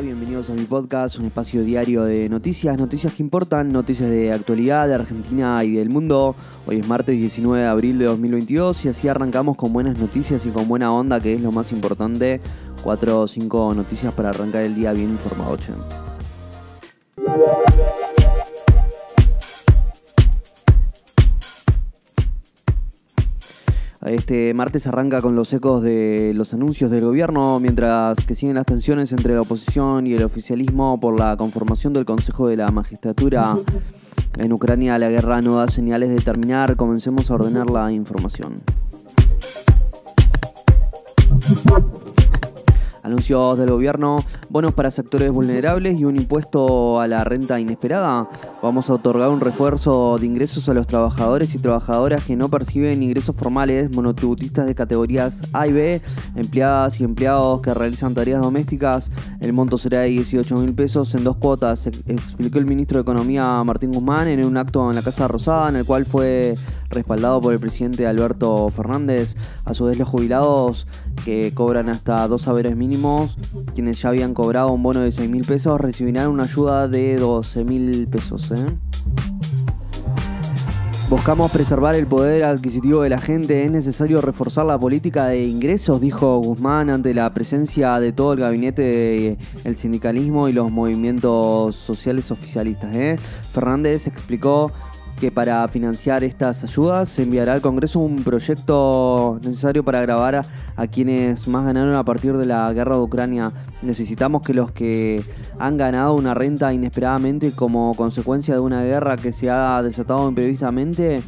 bienvenidos a mi podcast, un espacio diario de noticias, noticias que importan, noticias de actualidad de Argentina y del mundo. Hoy es martes 19 de abril de 2022 y así arrancamos con buenas noticias y con buena onda, que es lo más importante. Cuatro o cinco noticias para arrancar el día bien informado, che. Este martes arranca con los ecos de los anuncios del gobierno, mientras que siguen las tensiones entre la oposición y el oficialismo por la conformación del Consejo de la Magistratura. En Ucrania la guerra no da señales de terminar, comencemos a ordenar la información. Anuncios del gobierno, bonos para sectores vulnerables y un impuesto a la renta inesperada. Vamos a otorgar un refuerzo de ingresos a los trabajadores y trabajadoras que no perciben ingresos formales, monotributistas de categorías A y B, empleadas y empleados que realizan tareas domésticas. El monto será de 18 mil pesos en dos cuotas, explicó el ministro de Economía Martín Guzmán en un acto en la Casa Rosada, en el cual fue respaldado por el presidente Alberto Fernández. A su vez, los jubilados que cobran hasta dos saberes mínimos, quienes ya habían cobrado un bono de 6 mil pesos, recibirán una ayuda de 12 mil pesos. ¿eh? Buscamos preservar el poder adquisitivo de la gente. Es necesario reforzar la política de ingresos, dijo Guzmán ante la presencia de todo el gabinete del sindicalismo y los movimientos sociales oficialistas. ¿eh? Fernández explicó que para financiar estas ayudas se enviará al Congreso un proyecto necesario para grabar a, quienes más ganaron a partir de la guerra de Ucrania. Necesitamos que los que han ganado una renta inesperadamente como consecuencia de una guerra que se ha desatado imprevistamente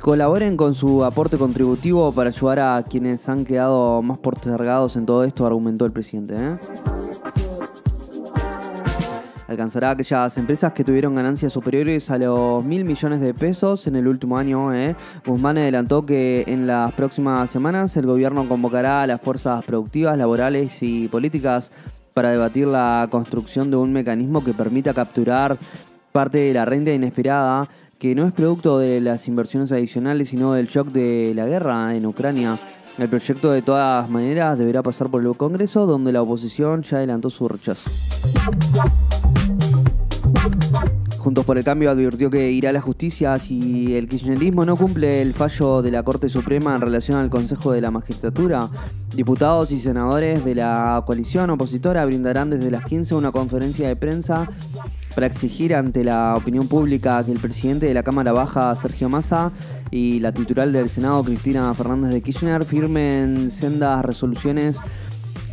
colaboren con su aporte contributivo para ayudar a quienes han quedado más postergados en todo esto, argumentó el presidente. ¿eh? Alcanzará a aquellas empresas que tuvieron ganancias superiores a los mil millones de pesos en el último año. ¿eh? Guzmán adelantó que en las próximas semanas el gobierno convocará a las fuerzas productivas, laborales y políticas para debatir la construcción de un mecanismo que permita capturar parte de la renta inesperada que no es producto de las inversiones adicionales, sino del shock de la guerra en Ucrania. El proyecto de todas maneras deberá pasar por el Congreso, donde la oposición ya adelantó su rechazo. Juntos por el Cambio advirtió que irá a la justicia si el kirchnerismo no cumple el fallo de la Corte Suprema en relación al Consejo de la Magistratura. Diputados y senadores de la coalición opositora brindarán desde las 15 una conferencia de prensa para exigir ante la opinión pública que el presidente de la Cámara Baja, Sergio Massa, y la titular del Senado, Cristina Fernández de Kirchner, firmen sendas resoluciones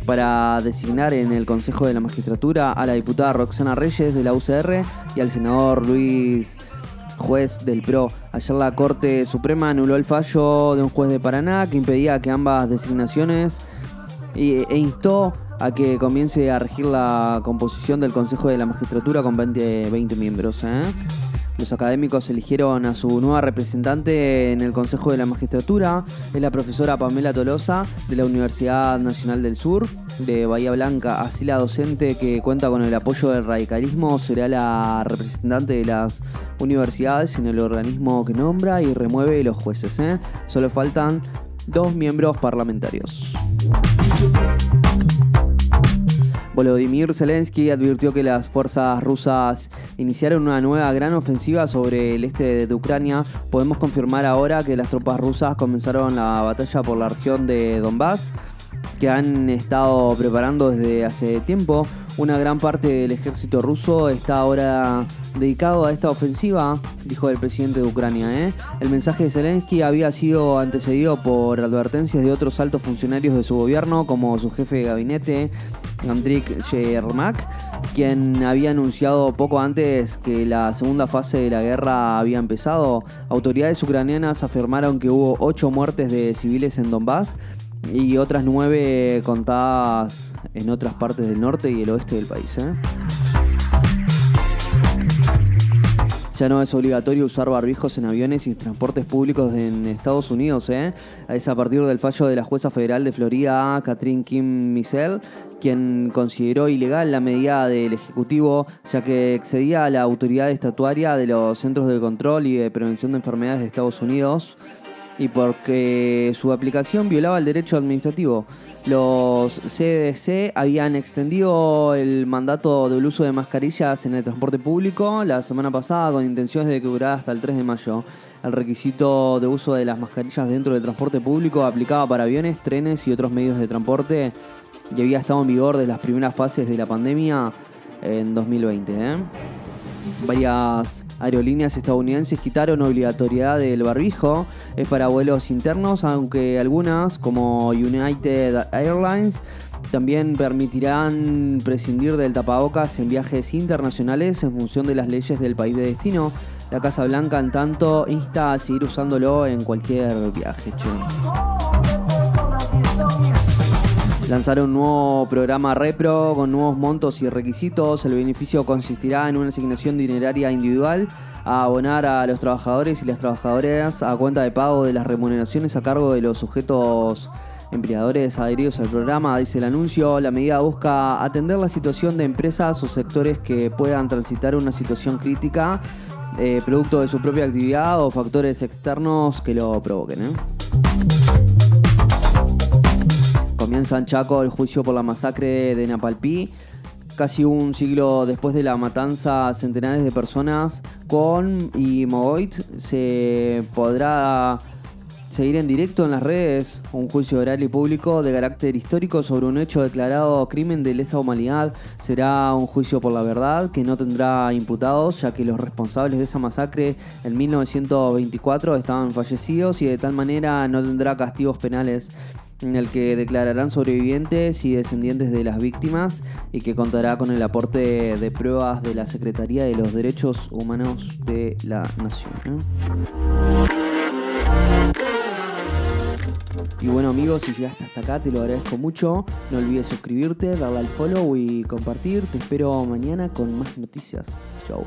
para designar en el Consejo de la Magistratura a la diputada Roxana Reyes de la UCR y al senador Luis juez del PRO. Ayer la Corte Suprema anuló el fallo de un juez de Paraná que impedía que ambas designaciones e instó a que comience a regir la composición del Consejo de la Magistratura con 20, 20 miembros. ¿eh? Los académicos eligieron a su nueva representante en el Consejo de la Magistratura. Es la profesora Pamela Tolosa de la Universidad Nacional del Sur de Bahía Blanca. Así la docente que cuenta con el apoyo del radicalismo será la representante de las universidades en el organismo que nombra y remueve los jueces. ¿eh? Solo faltan dos miembros parlamentarios. Volodymyr Zelensky advirtió que las fuerzas rusas iniciaron una nueva gran ofensiva sobre el este de Ucrania. Podemos confirmar ahora que las tropas rusas comenzaron la batalla por la región de Donbass, que han estado preparando desde hace tiempo. Una gran parte del ejército ruso está ahora dedicado a esta ofensiva, dijo el presidente de Ucrania. ¿eh? El mensaje de Zelensky había sido antecedido por advertencias de otros altos funcionarios de su gobierno, como su jefe de gabinete, Andrik Yermak, quien había anunciado poco antes que la segunda fase de la guerra había empezado. Autoridades ucranianas afirmaron que hubo ocho muertes de civiles en Donbass y otras nueve contadas en otras partes del norte y el oeste del país. ¿eh? Ya no es obligatorio usar barbijos en aviones y transportes públicos en Estados Unidos. ¿eh? Es a partir del fallo de la jueza federal de Florida, Catherine Kim Missel, quien consideró ilegal la medida del Ejecutivo, ya que excedía a la autoridad estatuaria de los Centros de Control y de Prevención de Enfermedades de Estados Unidos. Y porque su aplicación violaba el derecho administrativo. Los CDC habían extendido el mandato del uso de mascarillas en el transporte público la semana pasada con intenciones de que durara hasta el 3 de mayo. El requisito de uso de las mascarillas dentro del transporte público aplicaba para aviones, trenes y otros medios de transporte y había estado en vigor desde las primeras fases de la pandemia en 2020. ¿eh? Varias aerolíneas estadounidenses quitaron obligatoriedad del barbijo. Es para vuelos internos, aunque algunas, como United Airlines, también permitirán prescindir del tapabocas en viajes internacionales en función de las leyes del país de destino. La Casa Blanca, en tanto, insta a seguir usándolo en cualquier viaje. Lanzaron un nuevo programa Repro con nuevos montos y requisitos. El beneficio consistirá en una asignación dineraria individual a abonar a los trabajadores y las trabajadoras a cuenta de pago de las remuneraciones a cargo de los sujetos empleadores adheridos al programa, dice el anuncio. La medida busca atender la situación de empresas o sectores que puedan transitar una situación crítica, eh, producto de su propia actividad o factores externos que lo provoquen. ¿eh? Comienza en Chaco el juicio por la masacre de Napalpí. Casi un siglo después de la matanza, centenares de personas con y Mogoit se podrá seguir en directo en las redes un juicio oral y público de carácter histórico sobre un hecho declarado crimen de lesa humanidad. Será un juicio por la verdad que no tendrá imputados, ya que los responsables de esa masacre en 1924 estaban fallecidos y de tal manera no tendrá castigos penales en el que declararán sobrevivientes y descendientes de las víctimas y que contará con el aporte de pruebas de la Secretaría de los Derechos Humanos de la Nación. ¿eh? Y bueno amigos, si llegaste hasta acá te lo agradezco mucho. No olvides suscribirte, darle al follow y compartir. Te espero mañana con más noticias. Chau.